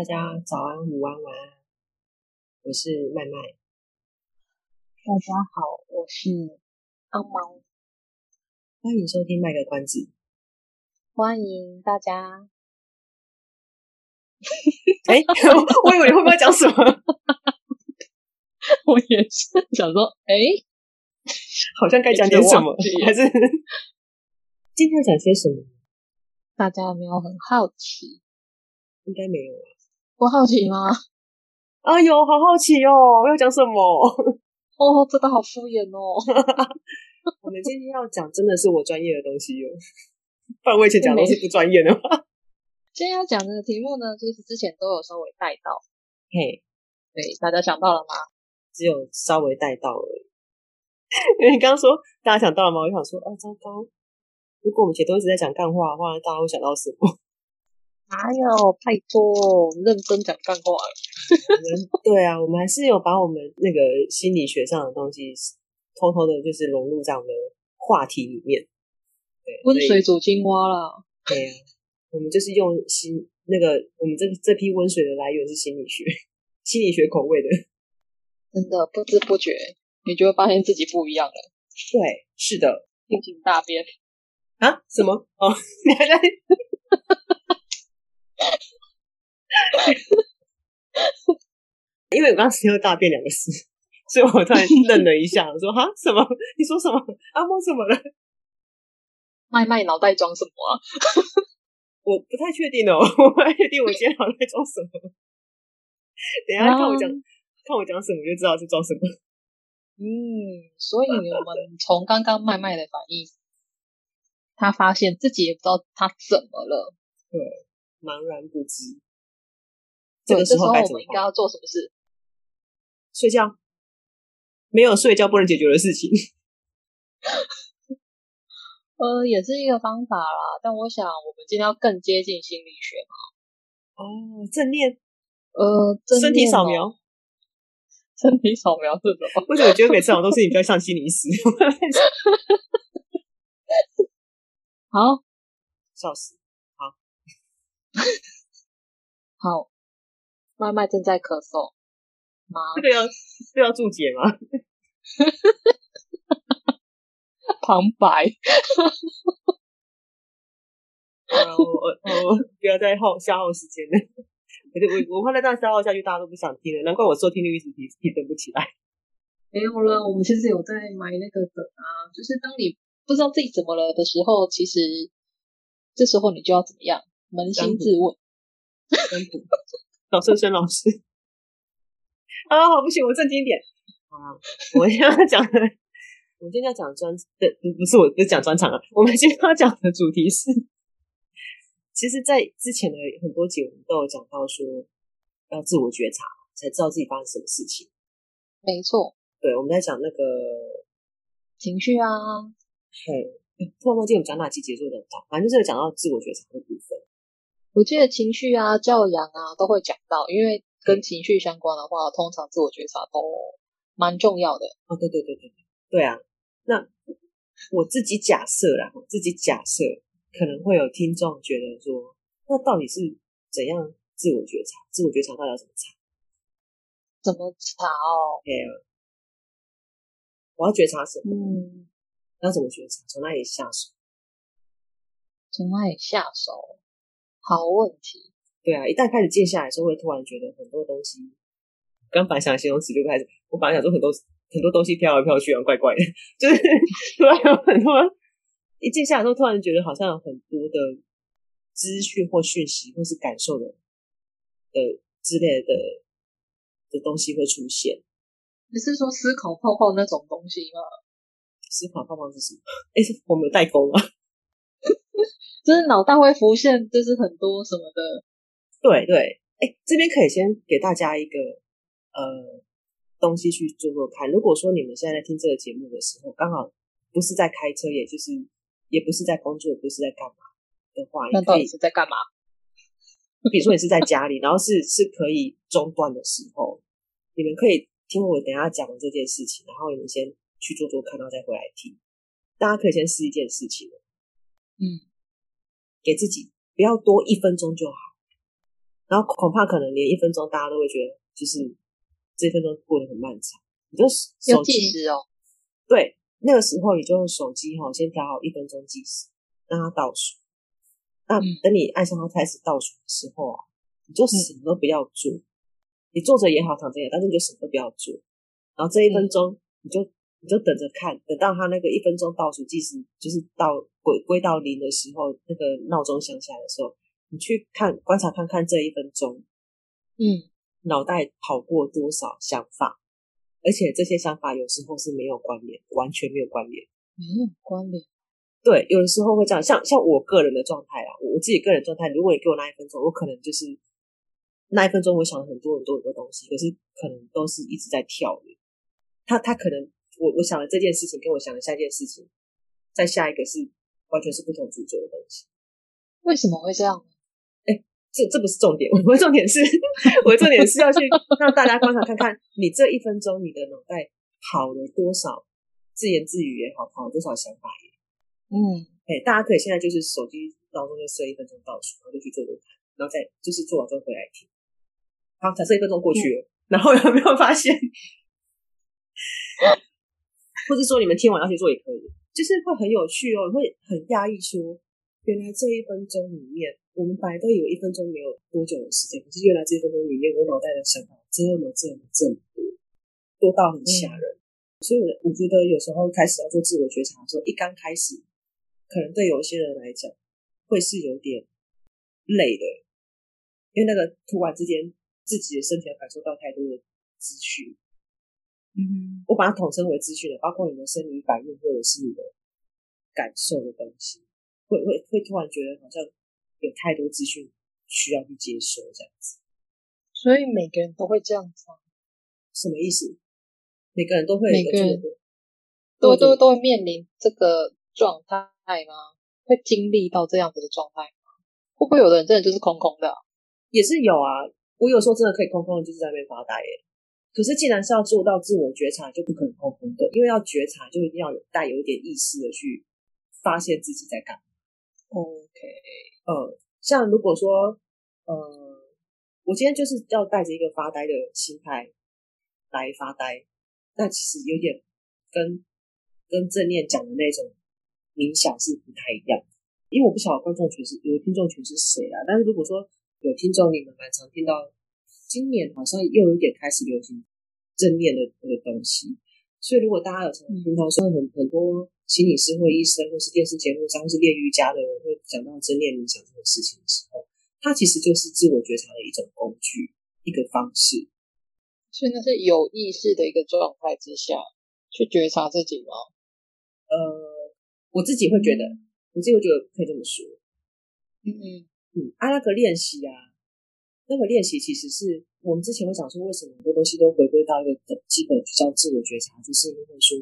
大家早安、午安、晚安，我是麦麦。大家好，我是阿猫。欢迎收听《卖个关子》。欢迎大家。哎、欸，我以为你会不会讲什么？我也是想说，哎、欸，好像该讲点什么，还是今天要讲些什么？大家有没有很好奇？应该没有啊。不好奇吗？哎呦，好好奇哦！要讲什么？哦，真的好敷衍哦。我们今天要讲真的是我专业的东西哦。不然我以前讲都是不专业的吗？今天要讲的题目呢，其实之前都有稍微带到。嘿，对，大家想到了吗？只有稍微带到而已。因 为你刚刚说大家想到了吗？我就想说，啊，糟糕！如果我们前都一直在讲干话的话，大家会想到什么？哪有？拜托，认真讲干话。对啊，我们还是有把我们那个心理学上的东西偷偷的，就是融入在我们的话题里面。对，温水煮青蛙啦。对啊，我们就是用心那个，我们这这批温水的来源是心理学，心理学口味的。真的不知不觉，你就会发现自己不一样了。对，是的，性情大变啊？什么？哦，你还在？因为我刚刚听到“大便”两个字，所以我突然愣了一下，我说：“哈，什么？你说什么？阿猫怎么了？麦麦脑袋装什么啊？我不太确定哦，我不太确定我今天脑袋装什么。等一下看我讲，嗯、看我讲什么，就知道是装什么。嗯，所以我们从刚刚麦麦的反应，他发现自己也不知道他怎么了。对。茫然不知，这个时候我们应该要做什么事？睡觉？没有睡觉不能解决的事情。呃，也是一个方法啦，但我想我们今天要更接近心理学嘛。哦，正念？呃，身体扫描？身体扫描是什么？为什么我觉得每次好像都是你比较像心理师？好，笑死。好，麦麦正在咳嗽吗？这个要这个要注解吗？旁白。啊，我我我不要再耗消耗时间了。我我我怕再这样消耗下去，大家都不想听了。难怪我收听率一直提提升不起来。没有了，我们其实有在埋那个梗啊，就是当你不知道自己怎么了的时候，其实这时候你就要怎么样？扪心自问，老师生老师啊，好不行，我正经点啊！我现在要讲的，我今天要讲专的不不是我不是讲专场啊，我们今天要讲的主题是，其实，在之前的很多集我们都有讲到说，要自我觉察，才知道自己发生什么事情。没错，对，我们在讲那个情绪啊，嘿，突然忘记我们讲哪期节奏的，反正就是讲到自我觉察的部分。我记得情绪啊、教养啊都会讲到，因为跟情绪相关的话，通常自我觉察都蛮重要的。哦，对对对对对，啊。那我自己假设啦，我自己假设可能会有听众觉得说，那到底是怎样自我觉察？自我觉察到底要怎么查？怎么查哦？对啊，我要觉察什么？嗯，要怎么觉察？从哪里下手？从哪里下手？好问题，对啊，一旦开始静下来的时候，会突然觉得很多东西，刚本来想形容词就开始，我本来想说很多很多东西飘来飘去，怪怪的，就是突然有很多，一静下来之后，突然觉得好像有很多的资讯或讯息，或是感受的的之类的的东西会出现。你是说思考泡泡那种东西吗？思考泡泡是什么？哎，是我们有代沟吗？就是脑袋会浮现，就是很多什么的，对对，哎，这边可以先给大家一个呃东西去做做看。如果说你们现在在听这个节目的时候，刚好不是在开车，也就是也不是在工作，也不是在干嘛的话，那到底是在干嘛？比如说你是在家里，然后是是可以中断的时候，你们可以听我等一下讲的这件事情，然后你们先去做做看，然后再回来听。大家可以先试一件事情，嗯，给自己不要多一分钟就好，然后恐怕可能连一分钟大家都会觉得就是这一分钟过得很漫长。你就手机计时哦，对，那个时候你就用手机哈，先调好一分钟计时，让它倒数。那等你按上它开始倒数的时候啊，你就什么都不要做，嗯、你坐着也好，躺着也好，但是你就什么都不要做。然后这一分钟，你就你就等着看，等到它那个一分钟倒数计时就是到归归到零的时候，那个闹钟响起来的时候，你去看观察看看这一分钟，嗯，脑袋跑过多少想法，而且这些想法有时候是没有关联，完全没有关联，没有关联。对，有的时候会这样，像像我个人的状态啦，我自己个人状态，如果你给我那一分钟，我可能就是那一分钟，我想了很多很多很多东西，可是可能都是一直在跳的。他他可能我我想了这件事情，跟我想了下一件事情，再下一个是完全是不同主轴的东西。为什么会这样？哎，这这不是重点，我的重点是，我的重点是要去让大家观察看看，你这一分钟你的脑袋跑了多少自言自语也好，跑了多少想法也好。嗯，哎，大家可以现在就是手机闹钟就设一分钟倒数，然后就去做做看，然后再就是做完之后回来听。好，假设一分钟过去了，嗯、然后有没有发现？或者说你们听完要去做也可以，就是会很有趣哦，会很讶异说，原来这一分钟里面，我们本来都以为一分钟没有多久的时间，可是原来这一分钟里面，我脑袋的想法这么这么这么多，多到很吓人。嗯、所以我我觉得有时候开始要做自我觉察的时候，一刚开始。可能对有些人来讲，会是有点累的，因为那个突然之间自己的身体要感受到太多的资讯，嗯哼，我把它统称为资讯的，包括你的生理反应或者是你的感受的东西，会会会突然觉得好像有太多资讯需要去接收这样子，所以每个人都会这样子吗？什么意思？每个人都会，每个人都都都会面临这个状态。吗？会经历到这样子的状态吗？会不会有的人真的就是空空的？也是有啊。我有时候真的可以空空的，就是在那边发呆耶。可是既然是要做到自我觉察，就不可能空空的，因为要觉察，就一定要有带有一点意识的去发现自己在干嘛。OK，呃，像如果说，呃，我今天就是要带着一个发呆的心态来发呆，那其实有点跟跟正念讲的那种。冥想是不太一样，因为我不晓得观众群是有听众群是谁啊。但是如果说有听众，你们蛮常听到，今年好像又有点开始流行正念的这个东西。所以如果大家有常听到说很很多心理师或医生或是电视节目上或是练瑜伽的人会讲到正念冥想这个事情的时候，它其实就是自我觉察的一种工具，一个方式。所以那是有意识的一个状态之下去觉察自己吗？呃。我自己会觉得，我自己会觉得可以这么说。嗯嗯嗯，啊，那个练习啊，那个练习其实是我们之前会讲说，为什么很多东西都回归到一个基本叫自我觉察，就是因为说，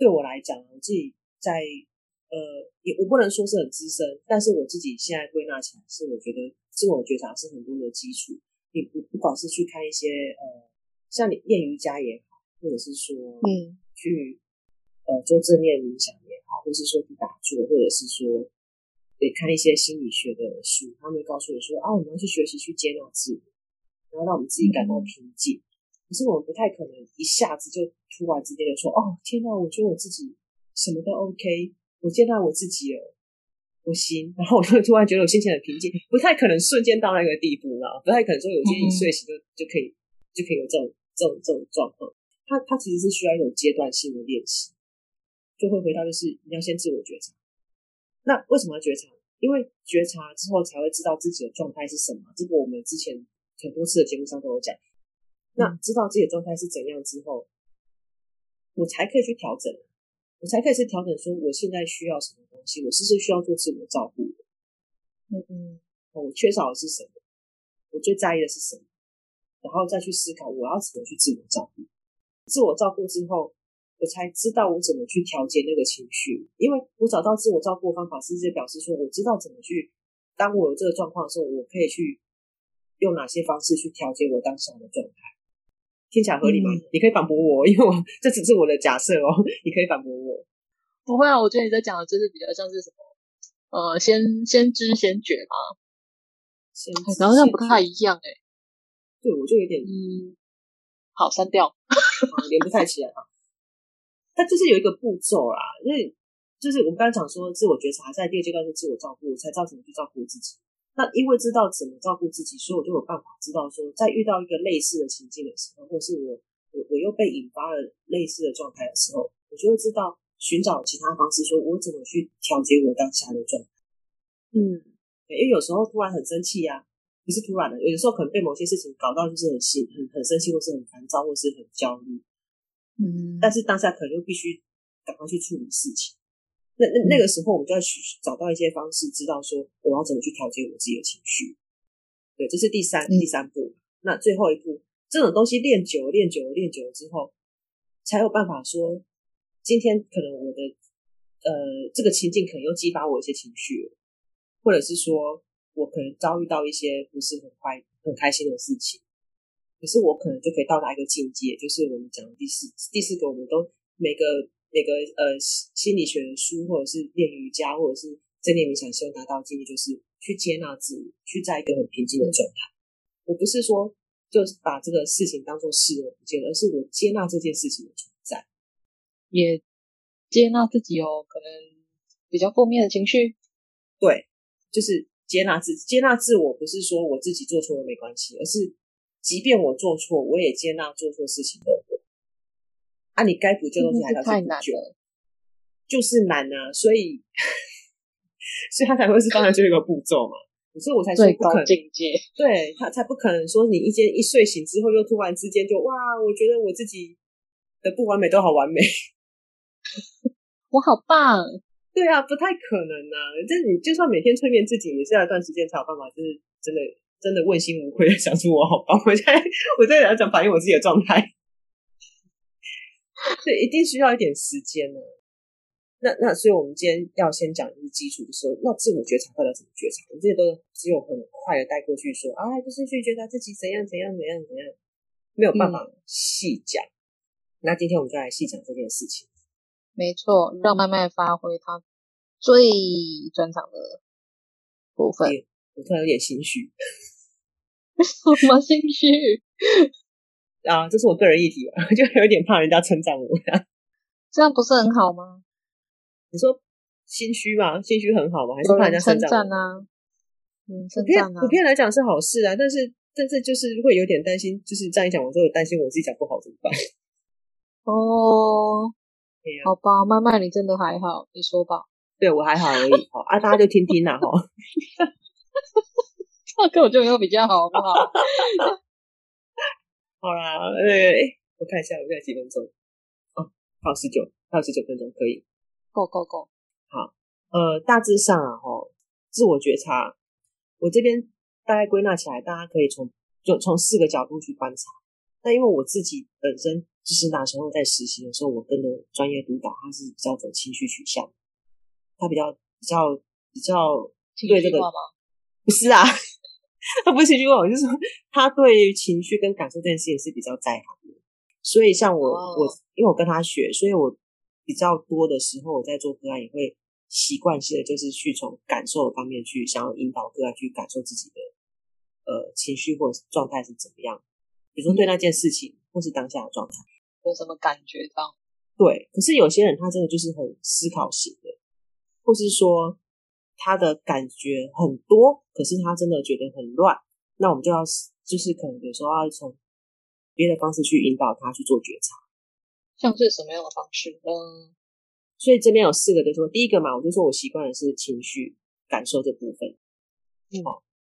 对我来讲，我自己在呃，也我不能说是很资深，但是我自己现在归纳起来是，我觉得自我觉察是很多的基础。你不不管是去看一些呃，像你练瑜伽也好，或者是说嗯，去呃做正念冥想也好。或是说去打坐，或者是说得看一些心理学的书，他们会告诉你说啊，我们要去学习去接纳自我，然后让我们自己感到平静。嗯、可是我们不太可能一下子就突然之间就说，哦，天哪，我觉得我自己什么都 OK，我接纳我自己了，我行，然后我就突然觉得我心情很平静，不太可能瞬间到那个地步了，不太可能说有一天一睡醒就、嗯、就可以就可以有这种这种这种状况。它它其实是需要一种阶段性的练习。就会回到，就是你要先自我觉察。那为什么要觉察？因为觉察之后才会知道自己的状态是什么。这个我们之前很多次的节目上都有讲。那知道自己的状态是怎样之后，我才可以去调整，我才可以去调整，说我现在需要什么东西，我是不是需要做自我照顾的？嗯嗯，我缺少的是什么？我最在意的是什么，然后再去思考我要怎么去自我照顾。自我照顾之后，我才知道我怎么去调节那个情绪，因为我找到自我照顾方法，是这表示说我知道怎么去，当我有这个状况的时候，我可以去用哪些方式去调节我当下的状态。听起来合理吗？嗯、你可以反驳我，因为我这只是我的假设哦，你可以反驳我。不会啊，我觉得你在讲的就是比较像是什么，呃，先先知先觉嘛。然后像不太一样哎、欸，对，我就有点嗯，好删掉，连不太起来哈。它就是有一个步骤啦，因为就是我们刚刚讲说自我觉察，在第二阶段是自我照顾，才知道怎么去照顾自己。那因为知道怎么照顾自己，所以我就有办法知道说，在遇到一个类似的情境的时候，或是我我我又被引发了类似的状态的时候，我就会知道寻找其他方式，说我怎么去调节我当下的状态。嗯。因为有时候突然很生气呀、啊，不是突然的，有的时候可能被某些事情搞到就是很心很很生气，或是很烦躁，或是很焦虑。嗯，但是当下可能又必须赶快去处理事情。那那那个时候，我们就要去找到一些方式，知道说我要怎么去调节我自己的情绪。对，这是第三、嗯、第三步。那最后一步，这种东西练久了、练久了、练久了之后，才有办法说，今天可能我的呃这个情境可能又激发我一些情绪。或者是说，我可能遭遇到一些不是很快很开心的事情，可是我可能就可以到达一个境界，就是我们讲的第四第四个，我们都每个每个呃心理学的书，或者是练瑜伽，或者是正念冥想，希望达到境界，就是去接纳自己，去在一个很平静的状态。我不是说就把这个事情当做视而不见，而是我接纳这件事情的存在，也接纳自己有可能比较负面的情绪，对。就是接纳自，接纳自我，不是说我自己做错了没关系，而是即便我做错，我也接纳做错事情的我。啊，你该补救东西还要去补救，太难了，就是难啊，所以，所以他才会是刚才就一个步骤嘛，所以我才说不可能境界，对他才不可能说你一间一睡醒之后又突然之间就哇，我觉得我自己的不完美都好完美，我好棒。对啊，不太可能啊！这你就算每天催眠自己，也是要一段时间才有办法，就是真的真的问心无愧的想出我好棒。我现在 我在讲反映我自己的状态，对，一定需要一点时间呢。那那所以我们今天要先讲的是基础的时候，那自我觉察到底要怎么觉察？我这些都只有很快的带过去说，啊，就是去觉察自己怎样怎样怎样怎样，没有办法细讲。嗯、那今天我们就来细讲这件事情。没错，让麦麦发挥他最专长的部分。我突然有点心虚，什么心虚啊？这是我个人议题吧，就有点怕人家称赞我。这样不是很好吗？你说心虚吧？心虚很好吗？还是怕人家称赞啊？嗯，称赞啊。普遍来讲是好事啊，但是但是就是会有点担心，就是这样一讲，我就会担心我自己讲不好怎么办？哦。好吧，麦麦，你真的还好，你说吧。对，我还好而已，好啊，大家就听听啦，哈。那根本就没有比较好，好不好？好啦，对，我看一下，我现在几分钟？哦，还有十九，还有十九分钟，可以。够够够。好，呃，大致上啊，哈，自我觉察，我这边大概归纳起来，大家可以从就从四个角度去观察。那因为我自己本身。就是那时候在实习的时候，我跟的专业督导，他是比较走情绪取向，他比较比较比较对这个不是啊，他不是情绪化，就是说他对于情绪跟感受这件事情是比较在行的。所以像我、哦、我，因为我跟他学，所以我比较多的时候我在做个案也会习惯性的就是去从感受的方面去想要引导个案去感受自己的呃情绪或者状态是怎么样，比如说对那件事情、嗯、或是当下的状态。有什么感觉到？对，可是有些人他真的就是很思考型的，或是说他的感觉很多，可是他真的觉得很乱。那我们就要就是可能有时候要从别的方式去引导他去做觉察，像是什么样的方式呢？所以这边有四个，就是说第一个嘛，我就说我习惯的是情绪感受这部分，嗯，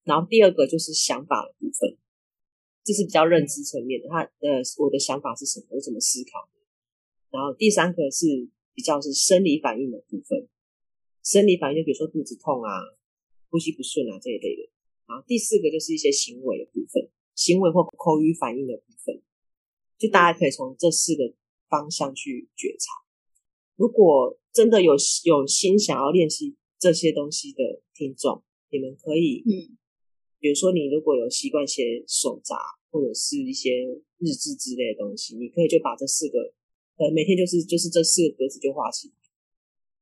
然后第二个就是想法的部分。这是比较认知层面的，他呃，我的想法是什么？我怎么思考的？然后第三个是比较是生理反应的部分，生理反应就比如说肚子痛啊、呼吸不顺啊这一类的。然后第四个就是一些行为的部分行为或口语反应的部分，就大家可以从这四个方向去觉察。如果真的有有心想要练习这些东西的听众，你们可以，嗯，比如说你如果有习惯写手札或者是一些日志之类的东西，你可以就把这四个，呃，每天就是就是这四个格子就画起来，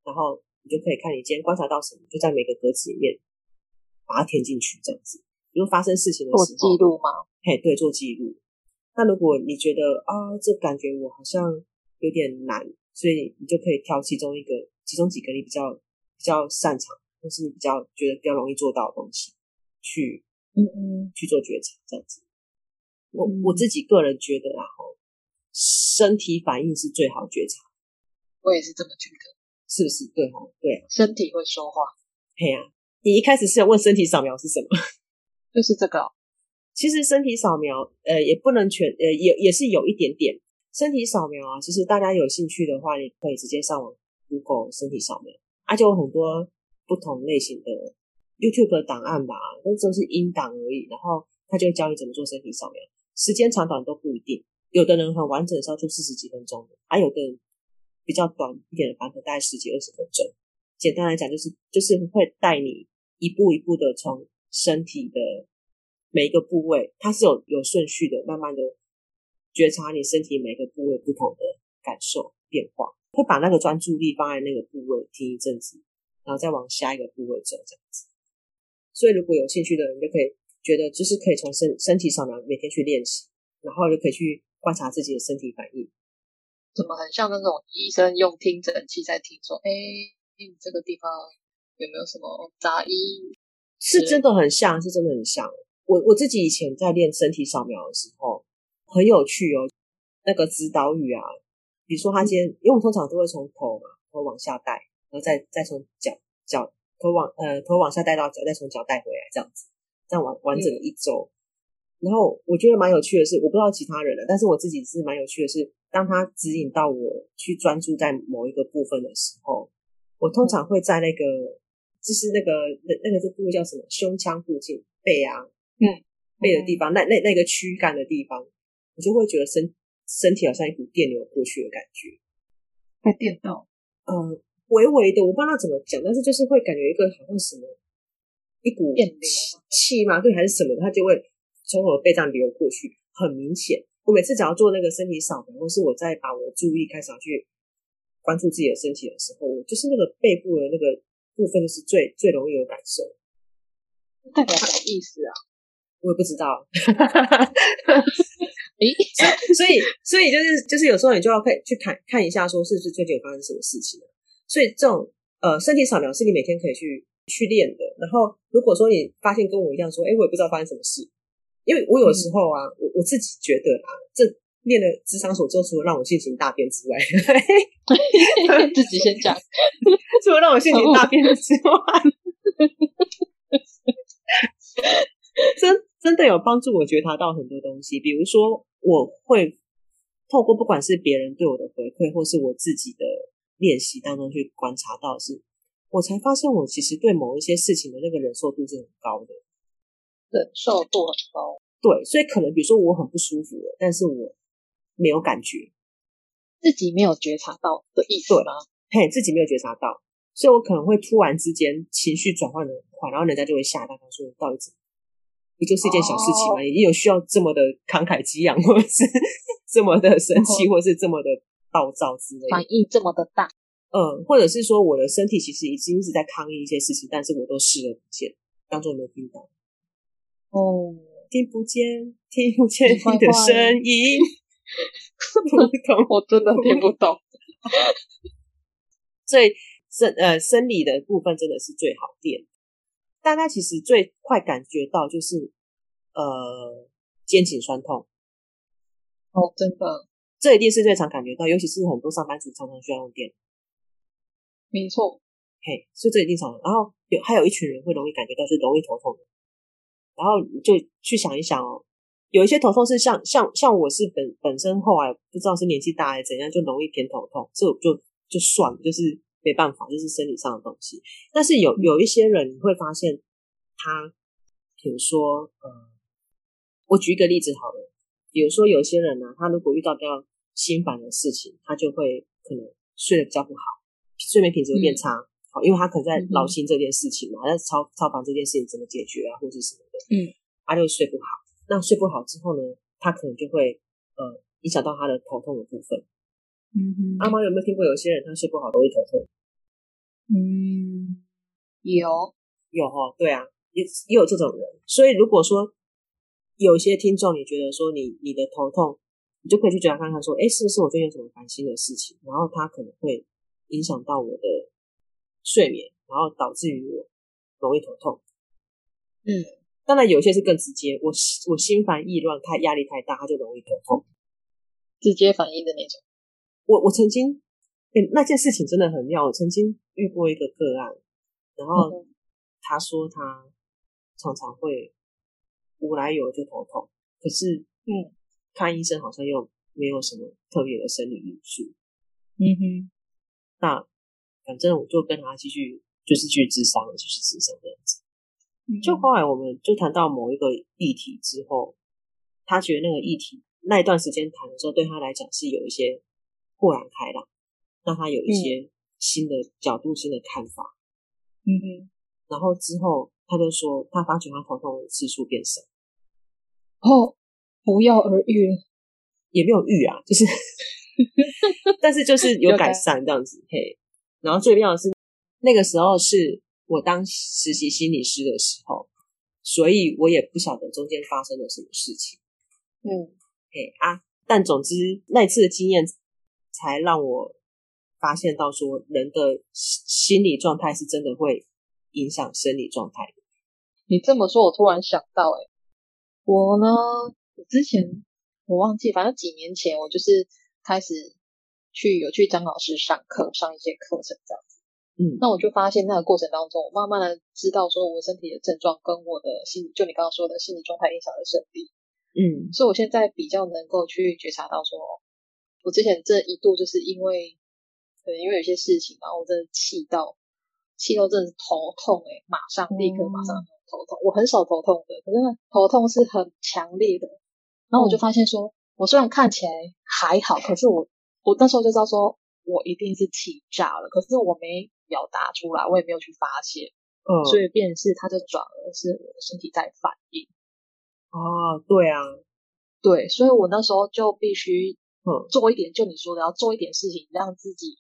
然后你就可以看你今天观察到什么，就在每个格子里面把它填进去，这样子。如果发生事情的时候，做记录吗？嘿，对，做记录。那如果你觉得啊，这感觉我好像有点难，所以你就可以挑其中一个、其中几个你比较比较擅长，或是你比较觉得比较容易做到的东西，去嗯嗯去做觉察，这样子。我、嗯、我自己个人觉得啊，吼，身体反应是最好觉察。我也是这么觉得，是不是？对吼，对，身体会说话。嘿呀、啊，你一开始是要问身体扫描是什么？就是这个。其实身体扫描，呃，也不能全，呃，也也是有一点点身体扫描啊。其实大家有兴趣的话，你可以直接上网 Google 身体扫描，啊，就有很多不同类型的 YouTube 的档案吧，那都是音档而已。然后他就会教你怎么做身体扫描，时间长短都不一定。有的人很完整是要做四十几分钟的，还、啊、有的比较短一点的版本，大概十几二十分钟。简单来讲，就是就是会带你一步一步的从身体的。每一个部位，它是有有顺序的，慢慢的觉察你身体每个部位不同的感受变化，会把那个专注力放在那个部位听一阵子，然后再往下一个部位走，这样子。所以如果有兴趣的人，就可以觉得就是可以从身身体扫描每天去练习，然后就可以去观察自己的身体反应。怎么很像那种医生用听诊器在听说，哎，你这个地方有没有什么杂音？是真的很像，是真的很像。我我自己以前在练身体扫描的时候，很有趣哦。那个指导语啊，比如说他今天，因为我们通常都会从头嘛，头往下带，然后再再从脚脚头往呃头往下带到脚，再从脚带回来，这样子，这样完完整的一周。然后我觉得蛮有趣的是，我不知道其他人了，但是我自己是蛮有趣的是，当他指引到我去专注在某一个部分的时候，我通常会在那个就是那个那那个这部位叫什么？胸腔附近，背啊。嗯，背的地方，那那那个躯干的地方，我就会觉得身身体好像一股电流过去的感觉，被电到。嗯，微微的，我不知道怎么讲，但是就是会感觉一个好像什么一股电流气嘛，对，还是什么，它就会从我的背上流过去，很明显。我每次只要做那个身体扫描，或是我在把我的注意开始要去关注自己的身体的时候，我就是那个背部的那个部分，就是最最容易有感受。代表什么意思啊？我也不知道，诶，所以所以就是就是有时候你就要看去看看一下，说是不是最近有发生什么事情。所以这种呃身体扫描是你每天可以去去练的。然后如果说你发现跟我一样说，哎，我也不知道发生什么事，因为我有时候啊，嗯、我我自己觉得啊，这练了咨商所之后，除了让我性情大变之外，自己先讲，除了让我性情大变之外，真。真的有帮助我觉察到很多东西，比如说我会透过不管是别人对我的回馈，或是我自己的练习当中去观察到是，是我才发现我其实对某一些事情的那个忍受度是很高的，忍受度很高。对，所以可能比如说我很不舒服了，但是我没有感觉，自己没有觉察到的意思吗？嘿，自己没有觉察到，所以我可能会突然之间情绪转换的很快，然后人家就会吓到，他说你到底怎么？不就是一件小事情吗？你、oh. 有需要这么的慷慨激昂，或者是这么的 生气，或者是这么的暴躁之类的？反应这么的大，嗯，或者是说我的身体其实已经一直在抗议一些事情，但是我都视而不见，当作没有听到。哦、oh.，听不见，听不见你的声音，不懂，我真的听不懂。所以生呃生理的部分真的是最好练。大家其实最快感觉到就是，呃，肩颈酸痛。哦，真的，这一定是最常感觉到，尤其是很多上班族常常需要用电。没错，嘿，所以这一定常。然后有还有一群人会容易感觉到是容易头痛的。然后你就去想一想哦，有一些头痛是像像像我是本本身后来不知道是年纪大还是怎样，就容易偏头痛，这我就就算了，就是。没办法，就是生理上的东西。但是有有一些人你会发现，他比如说，呃，我举一个例子好了，比如说有些人呢、啊，他如果遇到比较心烦的事情，他就会可能睡得比较不好，睡眠品质会变差。嗯，因为他可能在劳心这件事情嘛，在操操烦这件事情怎么解决啊，或者是什么的，嗯，他就会睡不好。那睡不好之后呢，他可能就会呃影响到他的头痛的部分。嗯哼，阿妈有没有听过有些人他睡不好都会头痛？嗯，有有哈，对啊，也也有这种人。所以如果说有些听众你觉得说你你的头痛，你就可以去觉察看看说，哎，是不是我最近有什么烦心的事情？然后他可能会影响到我的睡眠，然后导致于我容易头痛。嗯，当然有些是更直接，我我心烦意乱，太压力太大，他就容易头痛，直接反应的那种。我我曾经，欸，那件事情真的很妙。我曾经遇过一个个案，然后他说他常常会无来由就头痛，可是嗯，看医生好像又没有什么特别的生理因素。嗯哼，那反正我就跟他继续就是去咨商，继续咨商这样子。就后来我们就谈到某一个议题之后，他觉得那个议题那一段时间谈的时候，对他来讲是有一些。豁然开朗，让他有一些新的角度、嗯、新的看法。嗯哼，然后之后他就说，他发觉他头痛的次数变少。哦，不药而愈了，也没有愈啊，就是，但是就是有改善这样子。嘿，然后最重要的是，那个时候是我当实习心理师的时候，所以我也不晓得中间发生了什么事情。嗯，嘿啊，但总之那一次的经验。才让我发现到说，人的心理状态是真的会影响生理状态。你这么说，我突然想到，诶我呢，我之前我忘记，反正几年前我就是开始去有去张老师上课，上一些课程这样子。嗯，那我就发现那个过程当中，我慢慢的知道说我身体的症状跟我的心理，就你刚刚说的心理状态影响的生理。嗯，所以我现在比较能够去觉察到说。我之前这一度就是因为，对，因为有些事情然后，我真的气到，气到真的是头痛哎、欸、马上立刻马上头痛。嗯、我很少头痛的，可是头痛是很强烈的。然后我就发现说，嗯、我虽然看起来还好，可是我我那时候就知道说，我一定是气炸了。可是我没表达出来，我也没有去发泄，嗯，所以变成是他就转而是我的身体在反应。哦，对啊，对，所以我那时候就必须。嗯，做一点，就你说的，要做一点事情，让自己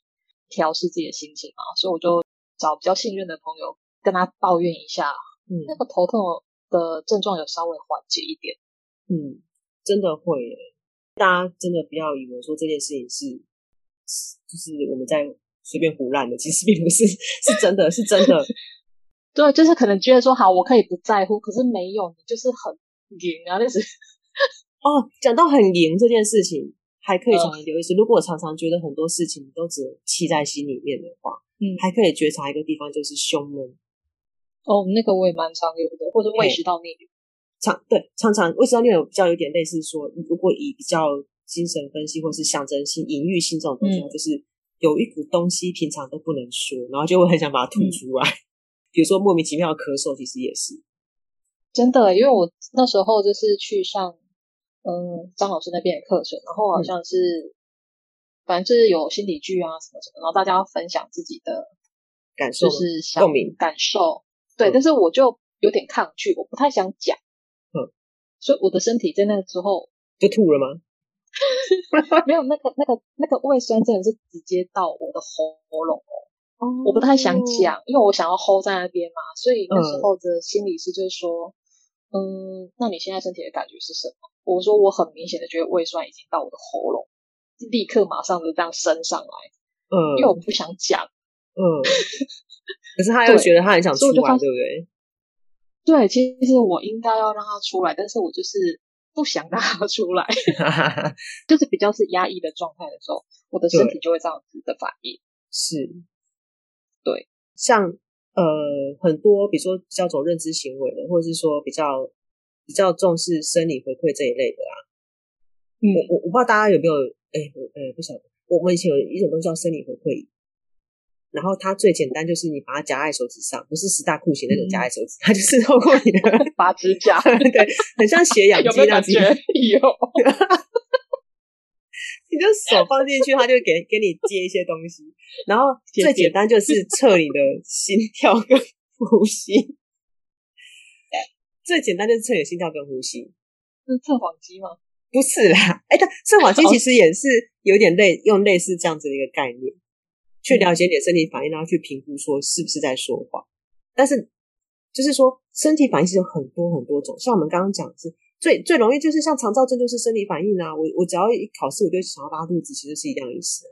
调试自己的心情嘛。所以我就找比较信任的朋友，跟他抱怨一下，嗯，那个头痛的症状有稍微缓解一点。嗯，真的会耶，大家真的不要以为说这件事情是，就是我们在随便胡乱的，其实并不是，是真的，是真的。对，就是可能觉得说好，我可以不在乎，可是没有，你就是很赢啊，那是。哦，讲到很赢这件事情。还可以常常留意，是如果我常常觉得很多事情都只气在心里面的话，嗯，还可以觉察一个地方，就是胸闷。哦，那个我也蛮常有的，或者胃食道逆流。常对，常常胃食道逆流比较有点类似说，如果以比较精神分析或是象征性、隐喻性这种东西，嗯、就是有一股东西平常都不能说，然后就会很想把它吐出来。嗯、比如说莫名其妙的咳嗽，其实也是真的，因为我那时候就是去上。嗯，张老师那边的课程，然后好像是，嗯、反正就是有心理剧啊什么什么，然后大家要分享自己的感受，就是共鸣感受。对，嗯、但是我就有点抗拒，我不太想讲。嗯，所以我的身体在那个时候就吐了吗？没有，那个那个那个胃酸真的是直接到我的喉咙哦。哦，我不太想讲，因为我想要 hold 在那边嘛，所以那时候的心理师就是说，嗯，嗯，那你现在身体的感觉是什么？我说我很明显的觉得胃酸已经到我的喉咙，立刻马上就这样升上来，嗯，因为我不想讲，嗯，可是他又觉得他很想出来，对不对？对，其实我应该要让他出来，但是我就是不想让他出来，就是比较是压抑的状态的时候，我的身体就会这样子的反应，是，对，像呃很多比如说叫做认知行为的，或者是说比较。比较重视生理回馈这一类的啊，嗯，我我我不知道大家有没有，哎，我哎不晓得，我们以前有一种东西叫生理回馈仪，然后它最简单就是你把它夹在手指上，不是十大酷刑那种夹在手指，它就是透过你的拔指甲，对，很像血 氧机那样子。有。你就手放进去，它就给给你接一些东西。然后最简单就是测你的心跳跟呼吸。最简单就是测你的心跳跟呼吸。是测谎机吗？不是啦，哎，但测谎机其实也是有点类用类似这样子的一个概念。去了解你的身体反应，然后去评估说是不是在说谎。但是，就是说身体反应是有很多很多种，像我们刚刚讲的是最最容易就是像肠躁症就是生理反应啊。我我只要一考试，我就想要拉肚子，其实是一样的意思。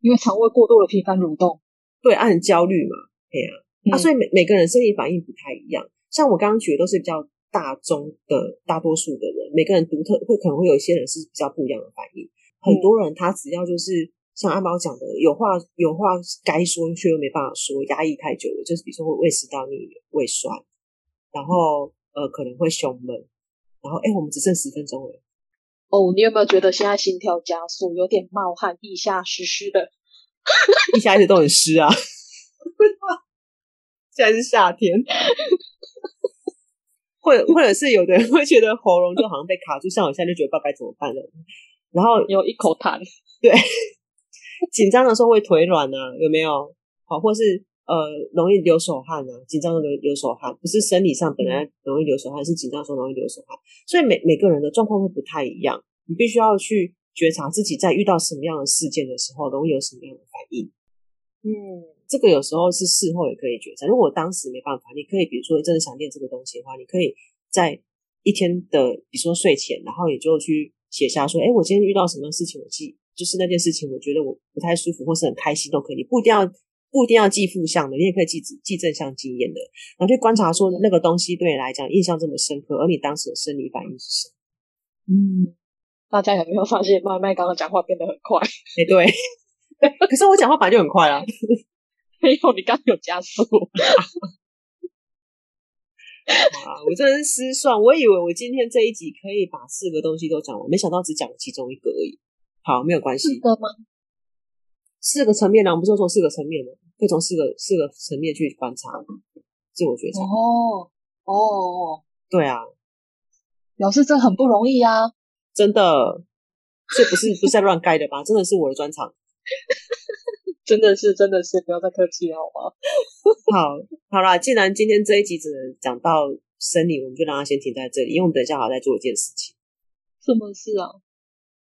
因为肠胃过度的频繁蠕动，对，啊，很焦虑嘛，对啊。嗯、啊，所以每每个人生理反应不太一样。像我刚刚举的都是比较大众的大多数的人，每个人独特会可能会有一些人是比较不一样的反应。很多人他只要就是。像阿猫讲的，有话有话该说却又没办法说，压抑太久了，就是比如说会胃食道逆流、胃酸，然后呃可能会胸闷，然后哎，我们只剩十分钟了。哦，你有没有觉得现在心跳加速，有点冒汗，腋下湿湿的？腋下一直都很湿啊！现在是夏天，或者或者是有的人会觉得喉咙就好像被卡住，像我现在就觉得不知道该怎么办了。然后有一口痰，对。紧张的时候会腿软啊，有没有？好，或是呃，容易流手汗啊。紧张的流流手汗，不是生理上本来容易流手汗，是紧张的时候容易流手汗。所以每每个人的状况会不太一样，你必须要去觉察自己在遇到什么样的事件的时候，容易有什么样的反应。嗯，这个有时候是事后也可以觉察。如果当时没办法，你可以比如说真的想练这个东西的话，你可以在一天的，比如说睡前，然后你就去写下说，哎，我今天遇到什么事情，我记。就是那件事情，我觉得我不太舒服，或是很开心都可以。不一定要不一定要记负向的，你也可以记记正向经验的。然后去观察说那个东西对你来讲印象这么深刻，而你当时的生理反应是什么？嗯，大家有没有发现麦麦刚刚讲话变得很快？哎、欸，对，可是我讲话本来就很快啊。没有，你刚刚有加速。啊，我真的是失算，我以为我今天这一集可以把四个东西都讲完，没想到只讲了其中一个而已。好，没有关系。四个吗？四个层面呢？我们不是说从四个层面吗？可以从四个四个层面去观察自我觉察。哦哦，对啊，表示这很不容易啊！真的，这不是不是在乱盖的吧？真的是我的专长，真的是真的是，不要再客气了，好吗？好，好啦，既然今天这一集只能讲到生理，我们就让它先停在这里，因为我们等一下还要再做一件事情。什么事啊？